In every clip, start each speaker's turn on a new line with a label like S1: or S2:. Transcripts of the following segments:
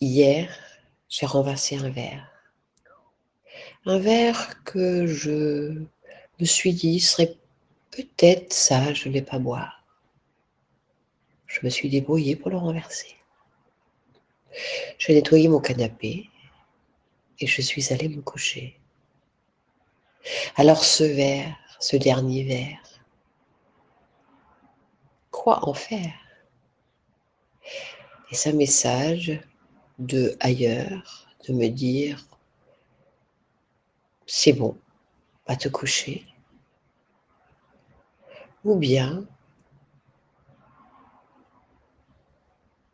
S1: Hier, j'ai renversé un verre. Un verre que je me suis dit serait peut-être sage de ne pas boire. Je me suis débrouillée pour le renverser. J'ai nettoyé mon canapé et je suis allée me coucher. Alors ce verre, ce dernier verre, quoi en faire? Et ce message de ailleurs, de me dire, c'est bon, va te coucher. Ou bien,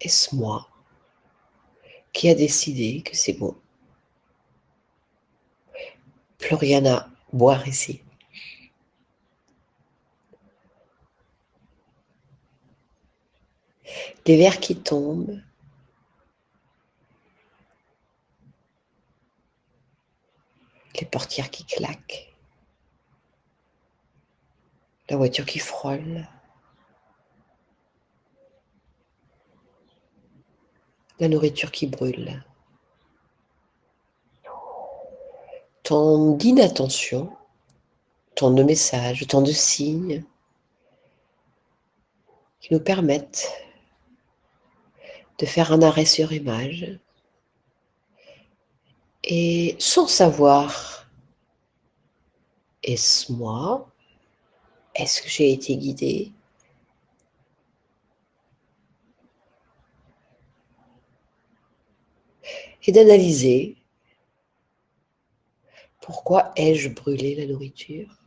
S1: est-ce moi qui a décidé que c'est bon? Plus rien à boire ici. Les verres qui tombent, les portières qui claquent, la voiture qui frôle, la nourriture qui brûle. Tant d'inattention, tant de messages, tant de signes qui nous permettent de faire un arrêt sur image et sans savoir, est-ce moi? Est-ce que j'ai été guidée? Et d'analyser pourquoi ai-je brûlé la nourriture?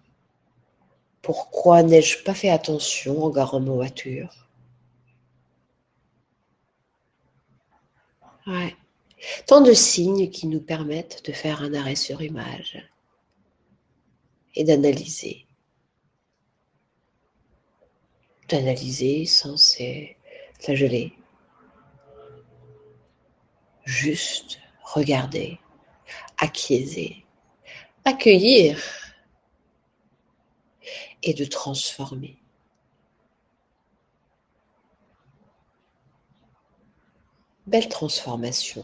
S1: Pourquoi n'ai-je pas fait attention en garant ma voiture? Ouais. Tant de signes qui nous permettent de faire un arrêt sur image et d'analyser. D'analyser sans se flageller. Juste regarder, acquiescer, accueillir et de transformer. Belle transformation.